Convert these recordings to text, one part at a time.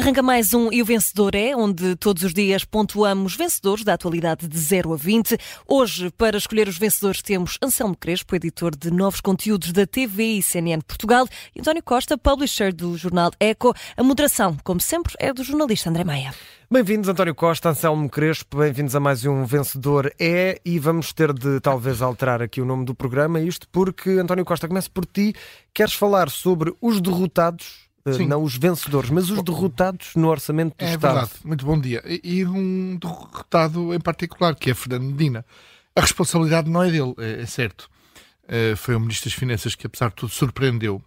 Arranca mais um E o Vencedor é, onde todos os dias pontuamos vencedores da atualidade de 0 a 20. Hoje, para escolher os vencedores, temos Anselmo Crespo, editor de novos conteúdos da TV e CNN Portugal, e António Costa, publisher do jornal Eco. A moderação, como sempre, é do jornalista André Maia. Bem-vindos, António Costa, Anselmo Crespo, bem-vindos a mais um Vencedor É e vamos ter de talvez alterar aqui o nome do programa, isto porque, António Costa, começo por ti, queres falar sobre os derrotados Sim. não os vencedores, mas os derrotados no orçamento do é Estado. É verdade, muito bom dia. E, um derrotado em particular, que é Fernando Medina. A responsabilidade não é dele, é, é certo. Uh, foi o Ministro das Finanças que, apesar de tudo, surpreendeu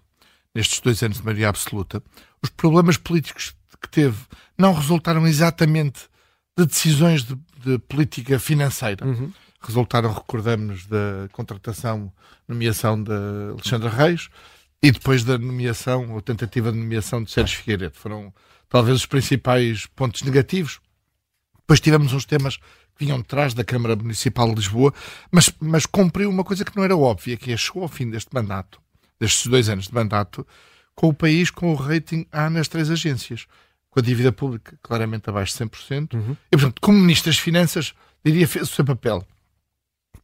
nestes dois anos de maioria absoluta. Os problemas políticos que teve não resultaram exatamente de decisões de, de política financeira. Uhum. Resultaram, recordamos, da contratação, nomeação de Alexandre Reis, e depois da nomeação, ou tentativa de nomeação de Sérgio Figueiredo. Foram talvez os principais pontos negativos. Depois tivemos uns temas que vinham de trás da Câmara Municipal de Lisboa, mas, mas cumpriu uma coisa que não era óbvia, que é chegou ao fim deste mandato, destes dois anos de mandato, com o país com o rating A nas três agências, com a dívida pública claramente abaixo de 100%. Uhum. E, portanto, como Ministro das Finanças, diria, fez o seu papel.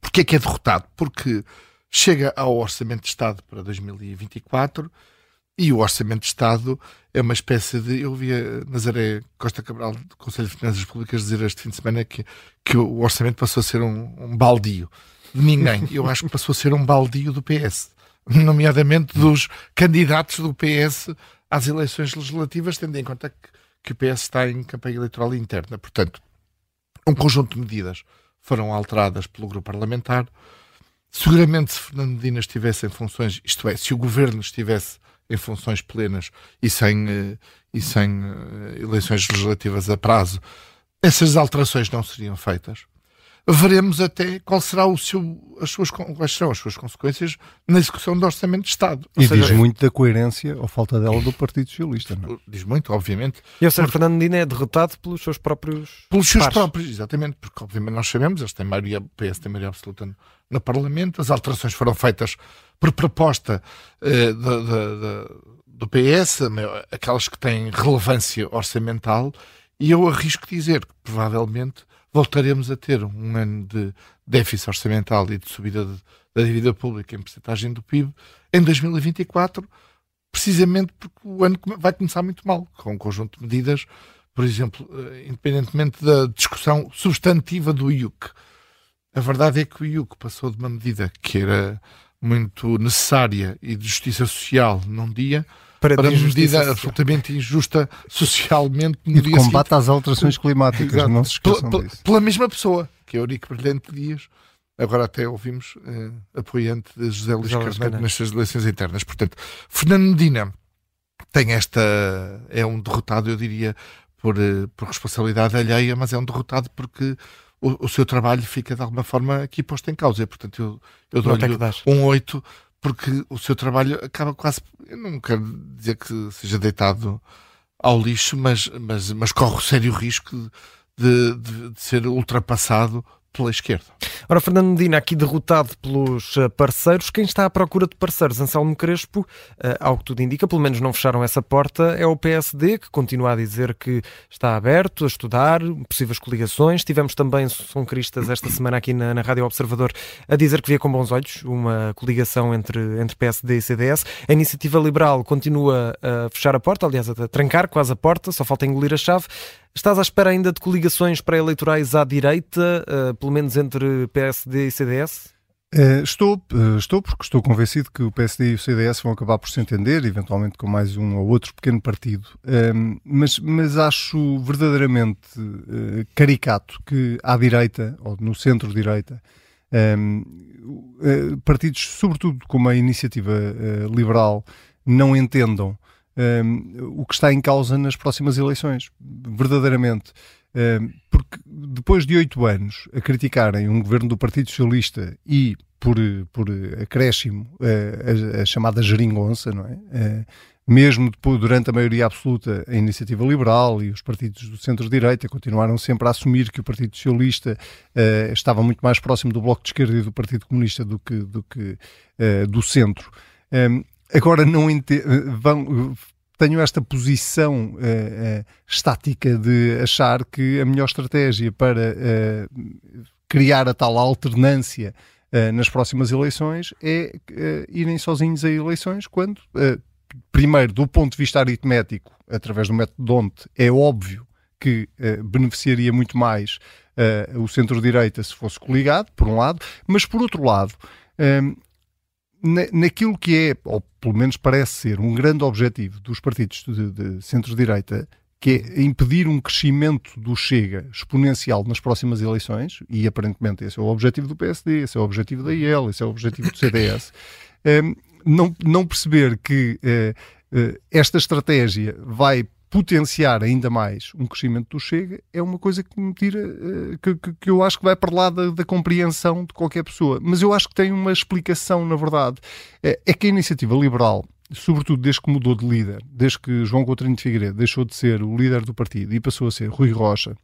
Porquê é que é derrotado? Porque chega ao Orçamento de Estado para 2024 e o Orçamento de Estado é uma espécie de. Eu via Nazaré Costa Cabral do Conselho de Finanças Públicas dizer este fim de semana que, que o orçamento passou a ser um, um baldio de ninguém. Eu acho que passou a ser um baldio do PS, nomeadamente dos candidatos do PS às eleições legislativas, tendo em conta que, que o PS está em campanha eleitoral interna. Portanto, um conjunto de medidas foram alteradas pelo grupo parlamentar Seguramente, se Fernando Medina estivesse em funções, isto é, se o governo estivesse em funções plenas e sem, uh, e sem uh, eleições legislativas a prazo, essas alterações não seriam feitas veremos até qual será o seu, as suas, quais serão as suas consequências na execução do Orçamento de Estado. e seja, diz muito da coerência ou falta dela do Partido Socialista. Não? É? Diz muito, obviamente. E o Sr. Fernando Medina é derrotado pelos seus próprios Pelos seus pares. próprios, exatamente, porque obviamente nós sabemos, eles têm maioria, o PS tem maioria absoluta no, no Parlamento, as alterações foram feitas por proposta eh, de, de, de, do PS, aquelas que têm relevância orçamental, e eu arrisco dizer que provavelmente voltaremos a ter um ano de déficit orçamental e de subida de, da dívida pública em porcentagem do PIB em 2024, precisamente porque o ano vai começar muito mal, com um conjunto de medidas, por exemplo, eh, independentemente da discussão substantiva do IUC. A verdade é que o IUC passou de uma medida que era muito necessária e de justiça social num dia para, para medida social. absolutamente injusta socialmente no e de combate às alterações climáticas, Exato. não se esqueçam pela, disso. Pela mesma pessoa, que é Eurico Brilhante Dias, agora até ouvimos eh, apoiante de José Luís Carneiro nestas eleições internas. Portanto, Fernando Medina tem esta, é um derrotado, eu diria, por, eh, por responsabilidade alheia, mas é um derrotado porque o, o, seu trabalho fica de alguma forma aqui posto em causa. Portanto, eu, eu dou-lhe um 8 porque o seu trabalho acaba quase. Eu não quero dizer que seja deitado ao lixo, mas, mas, mas corre o sério risco de, de, de ser ultrapassado pela esquerda. Ora, Fernando Medina, aqui derrotado pelos eh, parceiros. Quem está à procura de parceiros? Anselmo Crespo, uh, ao que tudo indica, pelo menos não fecharam essa porta, é o PSD, que continua a dizer que está aberto a estudar possíveis coligações. Tivemos também São Cristas esta semana aqui na, na Rádio Observador a dizer que via com bons olhos uma coligação entre, entre PSD e CDS. A Iniciativa Liberal continua a fechar a porta, aliás, a trancar quase a porta, só falta engolir a chave. Estás à espera ainda de coligações pré-eleitorais à direita, uh, pelo menos entre PSD e CDS? Eh, estou, uh, estou, porque estou convencido que o PSD e o CDS vão acabar por se entender, eventualmente com mais um ou outro pequeno partido. mas, mas acho verdadeiramente caricato que à direita, ou no centro-direita, partidos, sobretudo como a iniciativa liberal, não entendam um, o que está em causa nas próximas eleições, verdadeiramente. Um, porque depois de oito anos a criticarem um governo do Partido Socialista e por, por acréscimo uh, a, a, chamada geringonça, não é? Uh, mesmo depois, durante a maioria absoluta, a iniciativa liberal e os partidos do centro-direita continuaram sempre a assumir que o Partido Socialista uh, estava muito mais próximo do Bloco de Esquerda e do Partido Comunista do que do, que, uh, do centro. Um, agora não vão tenho esta posição uh, uh, estática de achar que a melhor estratégia para uh, criar a tal alternância nas próximas eleições é irem sozinhos a eleições, quando, primeiro, do ponto de vista aritmético, através do método DONT, é óbvio que beneficiaria muito mais o centro-direita se fosse coligado, por um lado, mas por outro lado, na, naquilo que é, ou pelo menos parece ser, um grande objetivo dos partidos de, de centro-direita, que é impedir um crescimento do Chega exponencial nas próximas eleições, e aparentemente esse é o objetivo do PSD, esse é o objetivo da IEL, esse é o objetivo do CDS, um, ehm, não, não perceber que uh, uh, esta estratégia vai potenciar ainda mais um crescimento do Chega é uma coisa que me tira, eh, que, que, que eu acho que vai para lá da, da, compreensão de qualquer pessoa. Mas eu acho que tem uma explicação, na verdade. É, é que a iniciativa liberal, sobretudo desde que mudou de líder, desde que João Coutinho de Figueiredo deixou de ser o líder do partido e passou a ser Rui Rocha,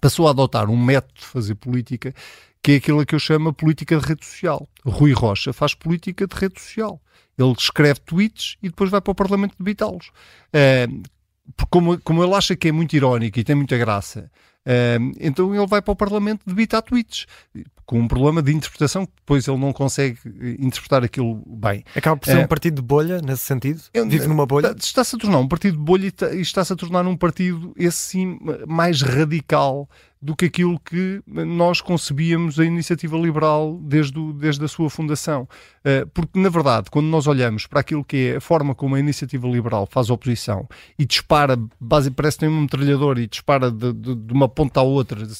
passou a adotar um método de fazer política que é aquilo que eu chamo política de rede social. Rui Rocha faz política de rede social. Ele escreve tweets e depois vai para o Parlamento debitá-los. Uh, como, como ele acha que é muito irónico e tem muita graça, uh, então ele vai para o Parlamento debitar tweets, com um problema de interpretação, que depois ele não consegue interpretar aquilo bem. Acaba por ser uh, um partido de bolha, nesse sentido? Vive numa bolha? Está-se a tornar um partido de bolha e está-se a tornar um partido, esse sim, mais radical do que aquilo que nós concebíamos a iniciativa liberal desde, o, desde a sua fundação. Uh, porque, na verdade, quando nós olhamos para aquilo que é a forma como a iniciativa liberal faz oposição e dispara, base, parece que tem um metralhador e dispara de, de, de uma ponta à outra de,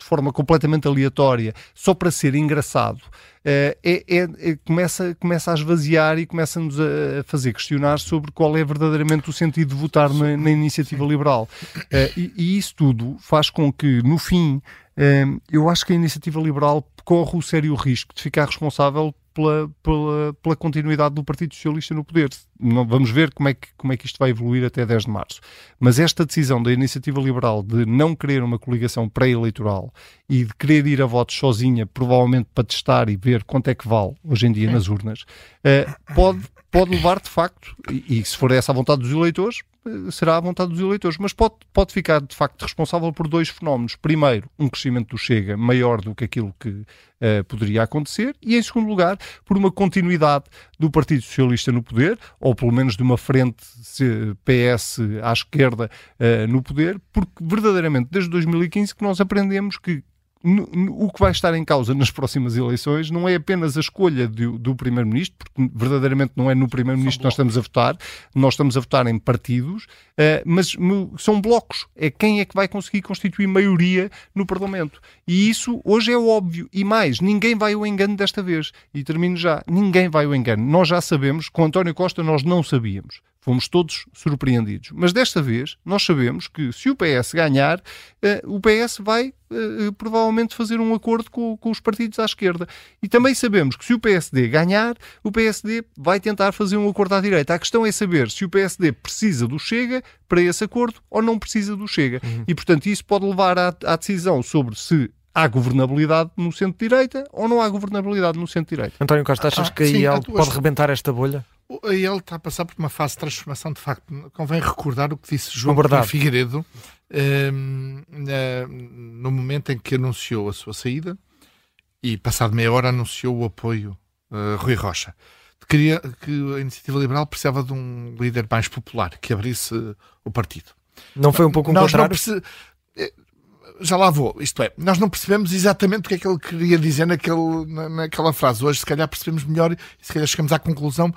forma completamente aleatória, só para ser engraçado, é, é, é, começa, começa a esvaziar e começa-nos a fazer questionar sobre qual é verdadeiramente o sentido de votar na, na iniciativa liberal. Eh, e, e, isso tudo faz com que, no fim, eh, eu acho que a iniciativa liberal corre o sério risco de ficar responsável pela, pela, pela, continuidade do Partido Socialista no poder. Não, vamos ver como é, que, como é que isto vai evoluir até 10 de março. Mas esta decisão da iniciativa liberal de não querer uma coligação pré-eleitoral e de querer ir a votos sozinha, provavelmente para testar e ver quanto é que vale hoje em dia nas urnas, uh, pode, pode levar de facto, e, e se for essa a vontade dos eleitores, será à vontade dos eleitores, mas pode, pode ficar de facto responsável por dois fenómenos. Primeiro, um crescimento do Chega maior do que aquilo que uh, poderia acontecer, e em segundo lugar, por uma continuidade do Partido Socialista no poder, ou pelo menos de uma frente PS à esquerda uh, no poder, porque verdadeiramente desde 2015 que nós aprendemos que o que vai estar em causa nas próximas eleições não é apenas a escolha do, do Primeiro-Ministro, porque verdadeiramente não é no Primeiro-Ministro que nós estamos a votar, nós estamos a votar em partidos, uh, mas são blocos. É quem é que vai conseguir constituir maioria no Parlamento. E isso hoje é óbvio. E mais, ninguém vai ao engano desta vez. E termino já. Ninguém vai ao engano. Nós já sabemos, com António Costa nós não sabíamos. Fomos todos surpreendidos. Mas desta vez, nós sabemos que se o PS ganhar, uh, o PS vai uh, provavelmente fazer um acordo com, com, os partidos à esquerda. E também sabemos que se o PSD ganhar, o PSD vai tentar fazer um acordo à direita. A questão é saber se o PSD precisa do Chega para esse acordo ou não precisa do Chega. Uhum. E, portanto, isso pode levar à, à decisão sobre se há governabilidade no centro-direita ou não há governabilidade no centro-direita. António Costa, achas ah, que aí sim, pode rebentar esta bolha? Ele está a passar por uma fase de transformação, de facto. Convém recordar o que disse João. Figueiredo um, ehm, no momento em que anunciou a sua saída e, passado meia hora, anunciou o apoio a Rui Rocha. Queria que a Iniciativa Liberal precisava de um líder mais popular, que abrisse o partido. Não foi um pouco contrário? Perce... Eh, já lá vou. Isto é, nós não percebemos exatamente o que é que ele queria dizer naquele, naquela frase. Hoje, se calhar, percebemos melhor e se calhar chegamos à conclusão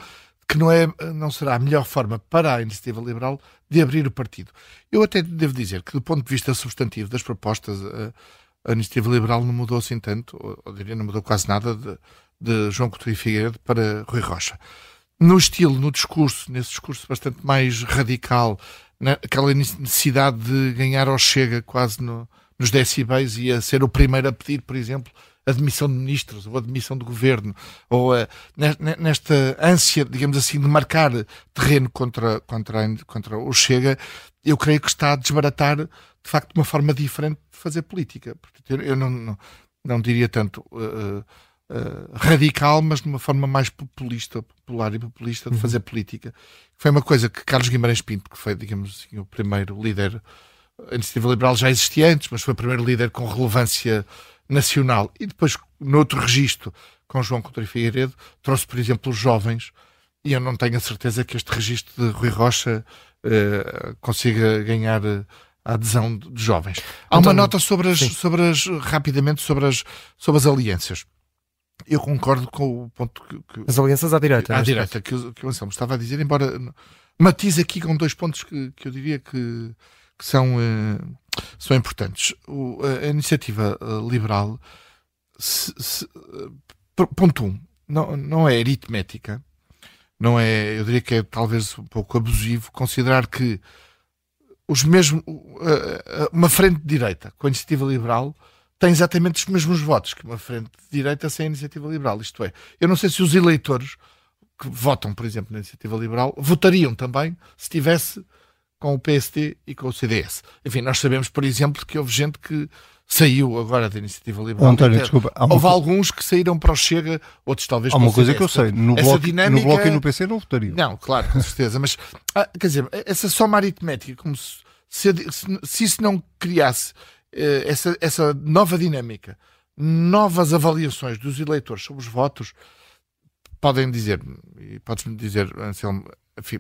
que não, é, não será a melhor forma para a iniciativa liberal de abrir o partido. Eu até devo dizer que, do ponto de vista substantivo das propostas, a, a iniciativa liberal não mudou assim tanto, ou, ou diria, não mudou quase nada de, de João Coutinho Figueiredo para Rui Rocha. No estilo, no discurso, nesse discurso bastante mais radical, aquela necessidade de ganhar ao chega quase no, nos decibéis e a ser o primeiro a pedir, por exemplo, a demissão de ministros ou a demissão do governo, ou a, nesta ânsia, digamos assim, de marcar terreno contra, contra, contra o Chega, eu creio que está a desbaratar, de facto, uma forma diferente de fazer política. Eu não, não, não diria tanto uh, uh, radical, mas de uma forma mais populista, popular e populista de uhum. fazer política. Foi uma coisa que Carlos Guimarães Pinto, que foi, digamos assim, o primeiro líder, a iniciativa liberal já existia antes, mas foi o primeiro líder com relevância nacional. E depois, noutro registro, com João Coutinho Figueiredo, trouxe, por exemplo, os jovens, e eu não tenho a certeza que este registro de Rui Rocha uh, consiga ganhar a adesão de jovens. Há uma nota sobre as, sobre as, rapidamente sobre as, sobre as alianças. Eu concordo com o ponto que. que as alianças à direita. À direita, que, que o Anselmo estava a dizer, embora matize aqui com dois pontos que, que eu diria que, que são, uh, são importantes. O, a, a, iniciativa uh, liberal, se, se, uh, ponto um, não, não é aritmética, não é, eu diria que é talvez um pouco abusivo considerar que os mesmos, uma frente de direita com a iniciativa liberal tem exatamente os mesmos votos que uma frente de direita sem a iniciativa liberal. Isto é, eu não sei se os eleitores que votam, por exemplo, na iniciativa liberal, votariam também se tivesse com o PSD e com o CDS. Enfim, nós sabemos, por exemplo, que houve gente que saiu agora da iniciativa liberal. António, desculpa, houve alguns que saíram para o Chega, outros talvez há uma coisa que eu sei, no bloco, dinâmica... no bloco e no PC não votariam. Não, claro, com certeza, mas ah, quer dizer, essa soma aritmética, como se, se, se isso não criasse eh, essa, essa nova dinâmica, novas avaliações dos eleitores sobre os votos, podem dizer, e podes-me dizer, Anselmo,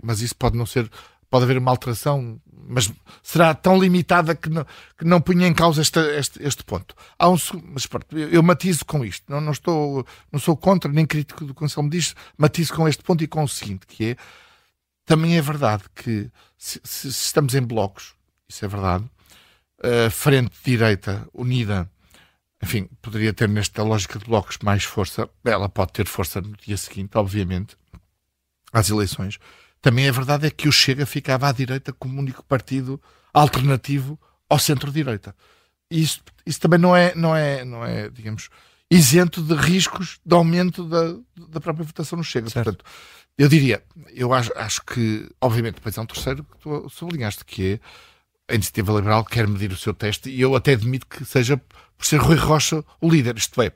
mas isso pode não ser pode haver uma alteração, mas será tão limitada que não, que não punha em causa este, este, este ponto. Há um, mas pronto, eu, eu matizo com isto, não, não, estou, não sou contra nem crítico do que o Anselmo diz, matizo com este ponto e com o seguinte, que é, também é verdade que se, se, estamos em blocos, isso é verdade, a frente direita unida, enfim, poderia ter nesta lógica de blocos mais força, ela pode ter força no dia seguinte, obviamente, às eleições, também a verdade é que o Chega ficava à direita como único partido alternativo ao centro-direita. Isso, isso também não é, não é, não é, digamos, isento de riscos de aumento da, da própria votação no Chega. Certo. Portanto, eu diria, eu acho, acho que, obviamente, depois há um terceiro que tu sublinhaste, que é a Iniciativa Liberal quer medir o seu teste e eu até admito que seja por ser Rui Rocha o líder. Isto é,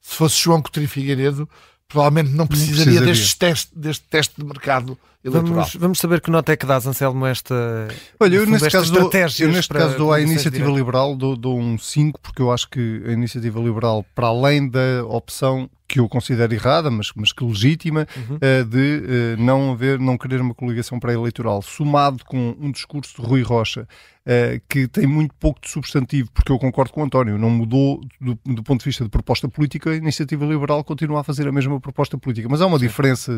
se fosse João Coutinho Figueiredo, provavelmente não precisaria, não precisaria. Deste, teste, deste teste de mercado eleitoral. Vamos, vamos, saber que nota é que dás, Anselmo, esta Olha, eu neste caso, dou, eu neste caso dou à Iniciativa Liberal dou, dou um 5, porque eu acho que a Iniciativa Liberal, para além da opção que eu considero errada, mas, mas que legítima, uhum. uh, de uh, não haver, não querer uma coligação pré-eleitoral, somado com um discurso de Rui Rocha, uh, que tem muito pouco de substantivo, porque eu concordo com o António, não mudou do, do, ponto de vista de proposta política, a Iniciativa Liberal continua a fazer a mesma proposta política, mas há uma diferença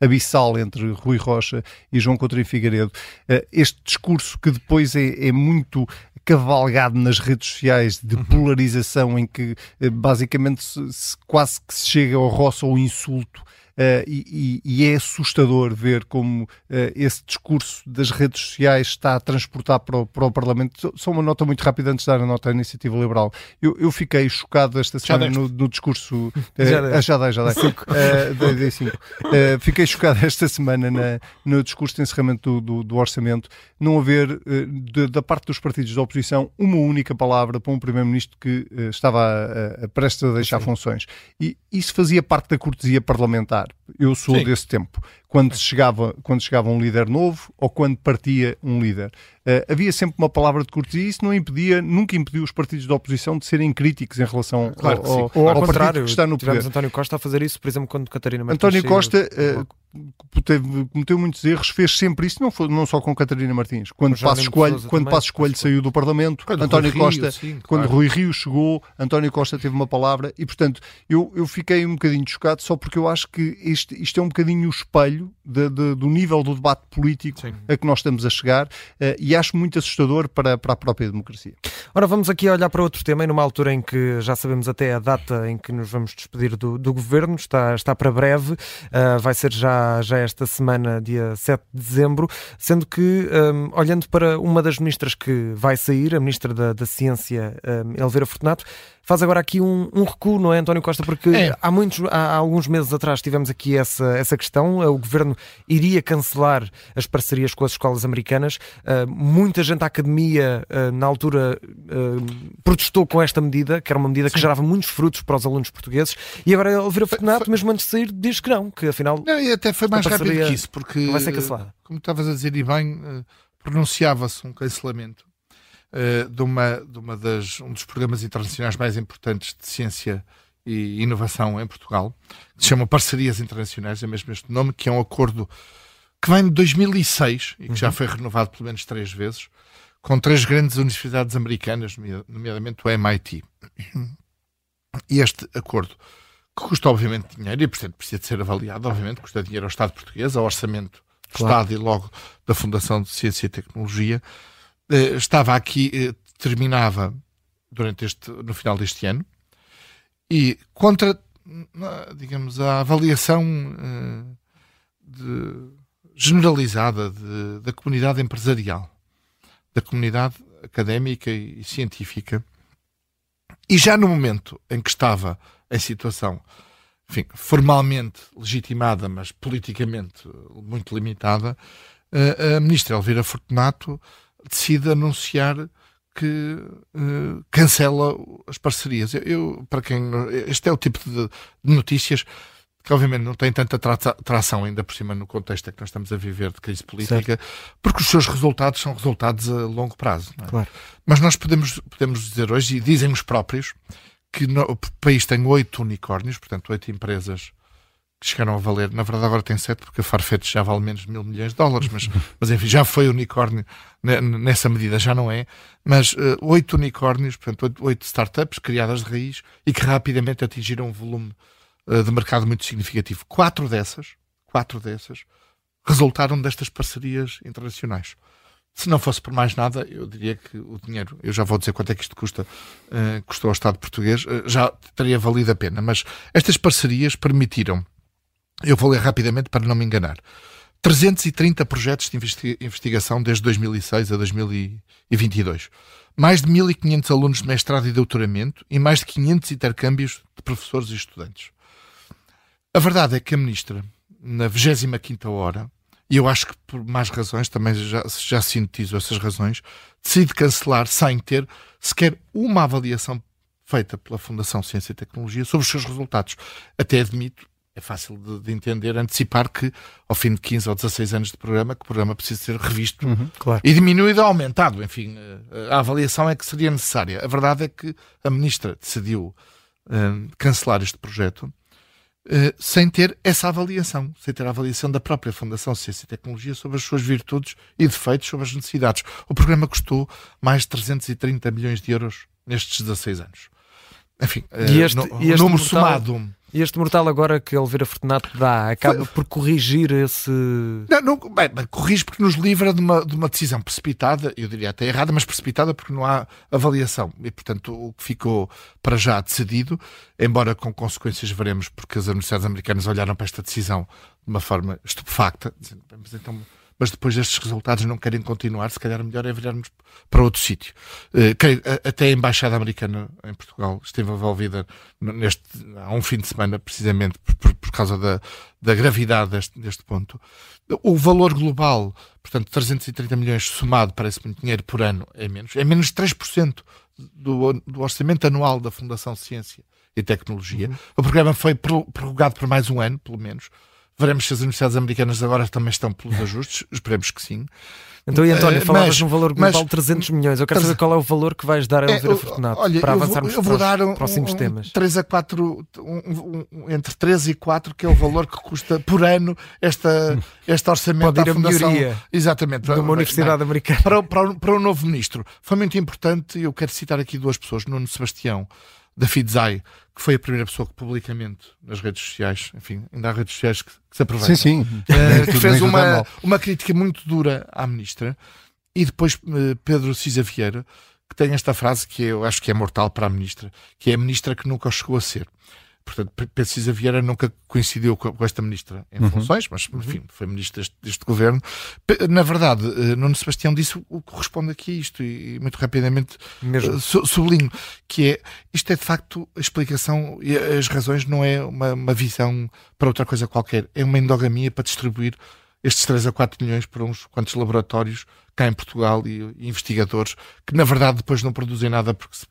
abissal entre Rui Rocha e João Coutinho Figueiredo. este discurso que depois é, é muito cavalgado nas redes sociais de uhum. polarização em que basicamente se, se, quase que se chega ao roço ou insulto Uh, e, e, é assustador ver como uh, esse discurso das redes sociais está a transportar para o, para o Parlamento. Só uma nota muito rápida antes de dar a nota à Iniciativa Liberal. Eu, eu fiquei chocado esta semana no, no, discurso. Uh, já dei, já dei. Já dei. Cinco. dei, dei cinco. fiquei chocado esta semana na, no discurso de encerramento do, do, do orçamento não haver, de, da parte dos partidos da oposição, uma única palavra para um Primeiro-Ministro que estava a, a, a prestes a deixar Sim. funções. E isso fazia parte da cortesia parlamentar. that Eu sou Sim. desse tempo quando chegava, quando chegava um líder novo ou quando partia um líder. Uh, havia sempre uma palavra de cortesia e isso não impedia, nunca impediu os partidos da oposição de serem críticos em relação claro ao, ao, Ou ao, contrário, que está no poder. António Costa a fazer isso, por exemplo, quando Catarina Martins António Costa uh, teve, cometeu muitos erros, fez sempre isso, não, foi, não só com Catarina Martins. Quando Passos Coelho, quando Passos Coelho saiu do Parlamento, quando António Rui Costa, Rio, sim, quando claro. Rui Rio chegou, António Costa teve uma palavra e, portanto, eu, eu fiquei um bocadinho chocado só porque eu acho que este, isto é um bocadinho o espelho de, de do nível do debate político Sim. a que nós estamos a chegar uh, e acho muito assustador para, para a própria democracia. Ora, vamos aqui olhar para outro tema e numa altura em que já sabemos até a data em que nos vamos despedir do, do governo, está, está para breve, uh, vai ser já, já esta semana, dia 7 de dezembro, sendo que, um, olhando para uma das ministras que vai sair, a ministra da, da Ciência, um, Elvira Fortunato, faz agora aqui um, um recuo, não é, António Costa? Porque é. há, muitos, há, há, alguns meses atrás tivemos aqui essa, essa questão. O governo iria cancelar as parcerias com as escolas americanas. Uh, muita gente da academia, uh, na altura, uh, protestou com esta medida, que era uma medida Sim. que gerava muitos frutos para os alunos portugueses. E agora Oliveira Fortunato, mesmo antes de sair, diz que não, que afinal. Não, e até foi mais rápido que isso, porque. Vai ser cancelada. Como estavas a dizer, e bem, pronunciava-se um cancelamento uh, de, uma, de uma das, um dos programas internacionais mais importantes de ciência e inovação em Portugal, que se chama Parcerias Internacionais, é mesmo este nome, que é um acordo que vem de 2006 e que uhum. já foi renovado pelo menos três vezes, com três grandes universidades americanas, nomeadamente o MIT. E este acordo, que custa obviamente dinheiro e, portanto, precisa de ser avaliado, obviamente, custa dinheiro ao Estado português, ao orçamento do claro. Estado e logo da Fundação de Ciência e Tecnologia, estava aqui, eh, terminava durante este, no final deste ano, e contra, digamos, a avaliação eh, de, generalizada de, da comunidade empresarial, da comunidade académica e científica, e já no momento em que estava em situação, enfim, formalmente legitimada, mas politicamente muito limitada, a ministra Elvira Fortunato decide anunciar que uh, cancela as parcerias. Eu, eu, para quem este é o tipo de, de, notícias que obviamente não tem tanta tra tração ainda por cima no contexto que nós estamos a viver de crise política, certo. porque os seus resultados são resultados a longo prazo. É? Claro. Mas nós podemos, podemos dizer hoje, e dizem os próprios, que no, o país tem oito unicórnios, portanto oito empresas que chegaram a valer, na verdade agora tem sete, porque a Farfetch já vale menos de mil milhões de dólares, mas, mas enfim, já foi unicórnio nessa medida, já não é, mas uh, unicórnios, portanto, oito startups criadas de raiz e que rapidamente atingiram um volume uh, de mercado muito significativo. Quatro dessas, quatro dessas, resultaram destas parcerias internacionais. Se não fosse por mais nada, eu diria que o dinheiro, eu já vou dizer quanto é que isto custa, uh, custou ao Estado português, já teria valido a pena. Mas estas parcerias permitiram eu vou ler rapidamente para não me enganar. 330 projetos de investigação desde 2006 a 2022. Mais de 1.500 alunos de mestrado e doutoramento e mais de 500 intercâmbios de professores e estudantes. A verdade é que a Ministra, na 25 hora, e eu acho que por mais razões, também já, já sintetizo essas razões, decide cancelar sem ter sequer uma avaliação feita pela Fundação Ciência e Tecnologia sobre os seus resultados. Até admito, é fácil de, de, entender, antecipar que ao fim de 15 ou 16 anos de programa, que o programa precisa ser revisto uhum, claro. e diminuído ou aumentado. Enfim, eh, a avaliação é que seria necessária. A verdade é que a Ministra decidiu uh, cancelar este projeto uh, sem ter essa avaliação, sem ter a avaliação da própria Fundação Ciência e Tecnologia sobre as suas virtudes e defeitos, sobre as necessidades. O programa custou mais de 330 milhões de euros nestes 16 anos. Enfim, e este, no, este número somado e este mortal agora que Oliveira Fortunato dá acaba por corrigir esse. Não, não bem, corrige porque nos livra de uma, de uma decisão precipitada, eu diria até errada, mas precipitada porque não há avaliação. E, portanto, o que ficou para já decidido, embora com consequências veremos, porque as universidades americanas olharam para esta decisão de uma forma estupefacta, dizendo, mas então mas depois destes resultados não querem continuar, se calhar melhor é virarmos para outro sítio. Uh, até a Embaixada Americana em Portugal esteve envolvida neste, há um fim de semana, precisamente por, por causa da, da gravidade deste, deste ponto. O valor global, portanto, 330 milhões somado, parece muito dinheiro por ano, é menos. É menos de 3% do, do orçamento anual da Fundação Ciência e Tecnologia. Uhum. O programa foi prorrogado por mais um ano, pelo menos. Veremos se as universidades americanas agora também estão pelos ajustes, esperemos que sim. Então, e António, uh, falavas num valor global mas, de 300 milhões. Eu quero saber qual é o valor que vais dar a Elvira é, Fortunato olha, para avançarmos eu vou, eu vou dar um, próximos um, temas. 3 a 4, um, entre 3 e 4, que é o valor que custa por ano esta, este orçamento Pode ir à Fundação. Exatamente. De uma universidade americana. Para, para, para o novo ministro. Foi muito importante, eu quero citar aqui duas pessoas, Nuno Sebastião da Fidzai, que foi a primeira pessoa que publicamente nas redes sociais, enfim, ainda há redes sociais que, que se aproveitam. Sim, sim. Uh, que fez uma, uma crítica muito dura à ministra. E depois uh, Pedro Cisa Vieira, que tem esta frase que eu acho que é mortal para a ministra, que é a ministra que nunca chegou a ser. Portanto, Precisa Vieira nunca coincidiu com esta ministra em uhum. funções, mas, uhum. enfim, foi ministra deste, deste, governo. Na verdade, uh, Nuno Sebastião disse o que corresponde aqui a isto, e, muito rapidamente uh, sublinho, que é, isto é de facto a explicação e as razões não é uma, uma visão para outra coisa qualquer, é uma endogamia para distribuir estes 3 a 4 milhões para uns quantos laboratórios cá em Portugal e, e investigadores que na verdade depois não produzem nada porque se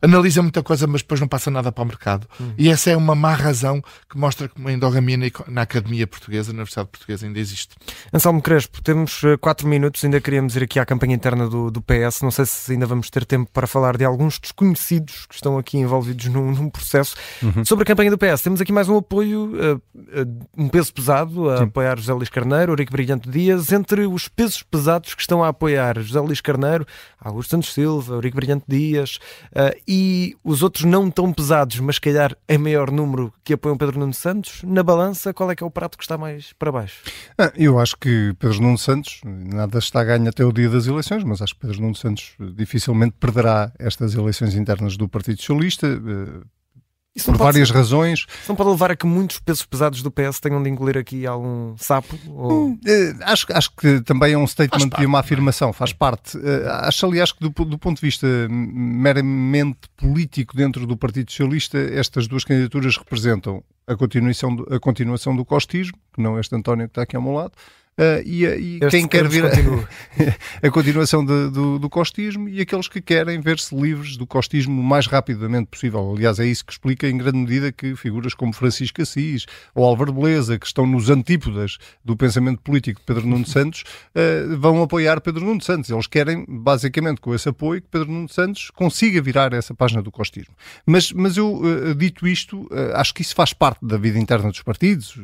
analisa muita coisa, mas depois não passa nada para o mercado. Hum. E essa é uma má razão que mostra que uma endogamia na, na Academia Portuguesa, na Universidade Portuguesa, ainda existe. Anselmo Crespo, temos 4 eh, minutos, ainda queríamos ir aqui à campanha interna do, do, PS. Não sei se ainda vamos ter tempo para falar de alguns desconhecidos que estão aqui envolvidos num, num processo. Uhum. Sobre a campanha do PS, temos aqui mais um apoio, uh, uh, um peso pesado a Sim. apoiar José Luís Carneiro, Eurico Brilhante Dias. Entre os pesos pesados que estão a apoiar José Luís Carneiro, Augusto Santos Silva, Eurico Brilhante Dias, Uh, e os outros não tão pesados, mas calhar em maior número que apoiam Pedro Nuno Santos, na balança, qual é que é o prato que está mais para baixo? Ah, eu acho que Pedro Nuno Santos, nada está ganho até o dia das eleições, mas acho que Pedro Nuno Santos dificilmente perderá estas eleições internas do Partido Socialista. Uh, isso por várias ser, razões. Isso não pode levar a que muitos pesos pesados do PS tenham de engolir aqui algum sapo? Ou... Hum, eh, acho, acho que também é um statement e uma é? afirmação, faz parte. Eh, acho, aliás, que do, do, ponto de vista meramente político dentro do Partido Socialista, estas duas candidaturas representam a continuação do, a continuação do costismo, que não este António que está aqui ao meu lado, Uh, e, e quem quer ver a, a continuação de, do, do, costismo e aqueles que querem ver-se livres do costismo o mais rapidamente possível. Aliás, é isso que explica em grande medida que figuras como Francisco Assis ou Álvaro Beleza, que estão nos antípodas do pensamento político de Pedro Nuno Santos, uh, vão apoiar Pedro Nuno Santos. Eles querem, basicamente, com esse apoio, que Pedro Nuno Santos consiga virar essa página do costismo. Mas, mas eu, uh, dito isto, acho que isso faz parte da vida interna dos partidos.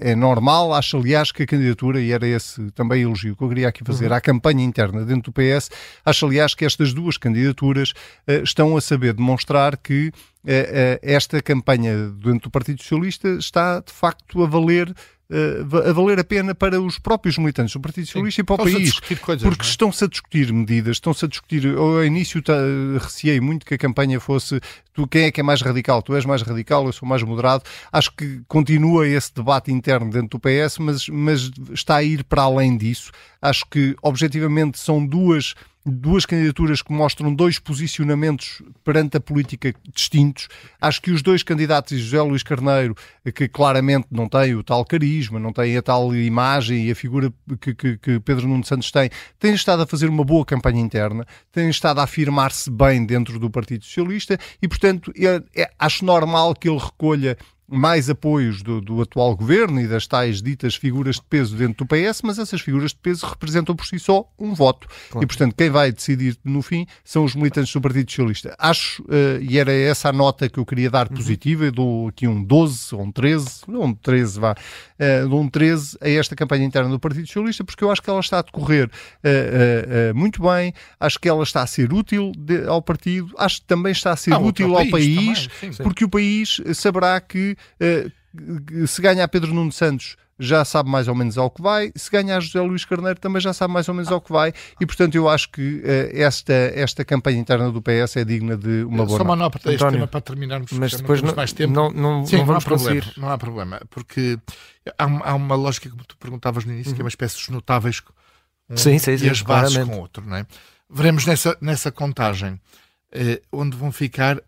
É, é normal, acho, aliás, que a candidatura, e era esse também elogio que eu queria aqui fazer uhum. à campanha interna dentro do PS. Acho, aliás, que estas duas candidaturas uh, estão a saber demonstrar que uh, esta campanha dentro do Partido Socialista está, de facto, a valer a valer a pena para os próprios militantes do Partido Socialista Sim. e para o país. Coisas, porque é? estão-se a discutir medidas, estão-se a discutir. Eu, ao início, tá, receei muito que a campanha fosse tu, quem é que é mais radical? Tu és mais radical, eu sou mais moderado. Acho que continua esse debate interno dentro do PS, mas, mas está a ir para além disso. Acho que, objetivamente, são duas duas candidaturas que mostram dois posicionamentos perante a política distintos. Acho que os dois candidatos, José Luís Carneiro, que claramente não tem o tal carisma, não tem a tal imagem e a figura que, que, que Pedro Nuno Santos tem, têm estado a fazer uma boa campanha interna, têm estado a afirmar-se bem dentro do Partido Socialista e, portanto, é, é, acho normal que ele recolha mais apoios do, do, atual governo e das tais ditas figuras de peso dentro do PS, mas essas figuras de peso representam por si só um voto. Claro. E, portanto, quem vai decidir no fim são os militantes do Partido Socialista. Acho, uh, e era essa a nota que eu queria dar uhum. positiva, eu dou aqui um 12 ou um 13, ou um 13, vá, uh, dou um 13 a esta campanha interna do Partido Socialista, porque eu acho que ela está a decorrer uh, muito bem, acho que ela está a ser útil de, ao partido, acho que também está a ser ah, útil ao país, país porque o país saberá que uh, se ganhar Pedro Nuno Santos já sabe mais ou menos ao que vai, se ganhar José Luís Carneiro também já sabe mais ou menos ao que vai, e portanto eu acho que uh, esta, esta campanha interna do PS é digna de uma boa Só uma nota para este tema para terminarmos, mas depois não, mais tempo. Não, não, Sim, não, não há problema, não há problema, porque há, há uma lógica que tu perguntavas no início, uhum. que é uma espécie de notáveis um, sim, sim, sim, e as bases claramente. com outro, não é? Veremos nessa, nessa contagem eh, onde vão ficar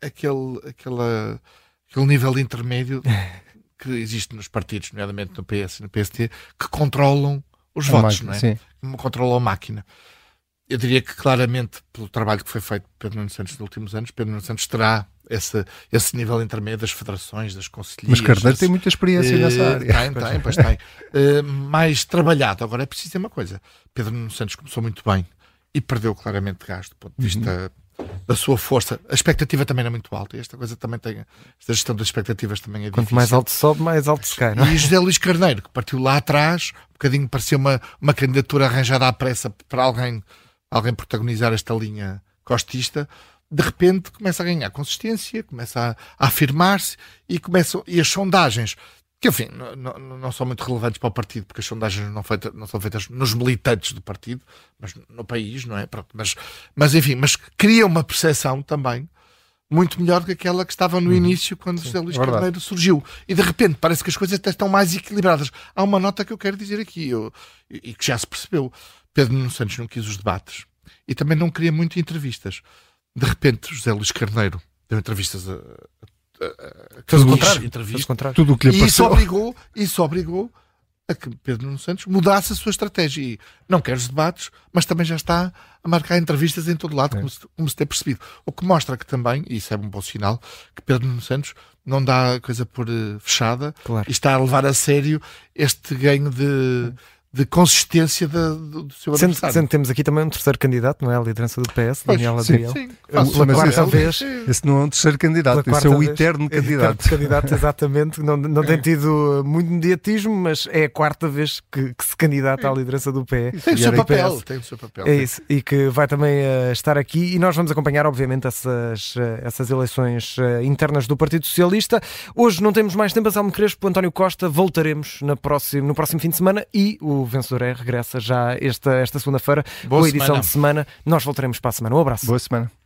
aquele, aquela aquele nível intermédio que existe nos partidos, nomeadamente no PS e no PST, que controlam os a votos, máquina, não é? Sim. Controlam a máquina. Eu diria que claramente, pelo trabalho que foi feito por Pedro Nuno Santos nos últimos anos, Pedro Nuno Santos terá esse, esse nível intermédio das federações, das conselheiras. Mas Carneiro tem muita experiência nessa área. Tem, tem, pois tem. Uh, mais trabalhado. Agora é preciso ter uma coisa. Pedro Nuno Santos começou muito bem e perdeu claramente gás do ponto de vista uhum da sua força. A expectativa também é muito alta. E esta coisa também tem. Esta gestão das expectativas também é difícil. Quanto mais alto sobe, mais alto se cai. Não é? E José Luís Carneiro, que partiu lá atrás, um bocadinho parecia uma, uma candidatura arranjada à pressa para alguém, alguém protagonizar esta linha costista. De repente começa a ganhar consistência, começa a, a afirmar-se e começam e as sondagens que enfim, não, não, são muito relevantes para o partido, porque as sondagens não, feita, não, são feitas nos militantes do partido, mas no país, não é? Pronto, mas, mas enfim, mas cria uma percepção também muito melhor do que aquela que estava no início quando José Luís verdade. Carneiro surgiu. E de repente parece que as coisas até estão mais equilibradas. Há uma nota que eu quero dizer aqui eu- e que já se percebeu. Pedro Nuno Santos não quis os debates e também não queria muito entrevistas. De repente, José Luís Carneiro deu entrevistas a, a Fez o Carlos, contrário. Fez o entrevistas, contrário. Tudo o que lhe e isso obrigou, isso obrigou a que Pedro Nuno Santos mudasse a sua estratégia. E não quer os debates, mas também já está a marcar entrevistas em todo lado, como, se, como se tem percebido. O que mostra que também, e isso é um bom sinal, que Pedro Nuno Santos não dá a coisa por eh, fechada Claro. e está a levar a sério este ganho de, de consistência da- do, do seu Sendo, adversário. sendo que temos aqui também um terceiro candidato, não é? A liderança do PS, Pois, Daniel sim, Adriel. Sim, Pela faço o quarta papel. vez. Sim. Esse não é um terceiro candidato, Pela esse é o quarta vez. eterno É eterno candidato. candidato, exatamente. Não, não tem tido uh, muito mediatismo, mas é a quarta vez que, que se candidata à liderança do PE. Tem o seu papel. PS. Tem o seu papel. É isso, e que vai também uh, estar aqui e nós vamos acompanhar, obviamente, essas, uh, essas eleições uh, internas do Partido Socialista. Hoje não temos mais tempo, Anselmo Crespo, António Costa, voltaremos na próximo, no próximo fim de semana e o Vencedor é regressa já esta, esta segunda-feira, Boa boa edição semana. de semana. Nós voltaremos para a semana. Um abraço. Boa semana.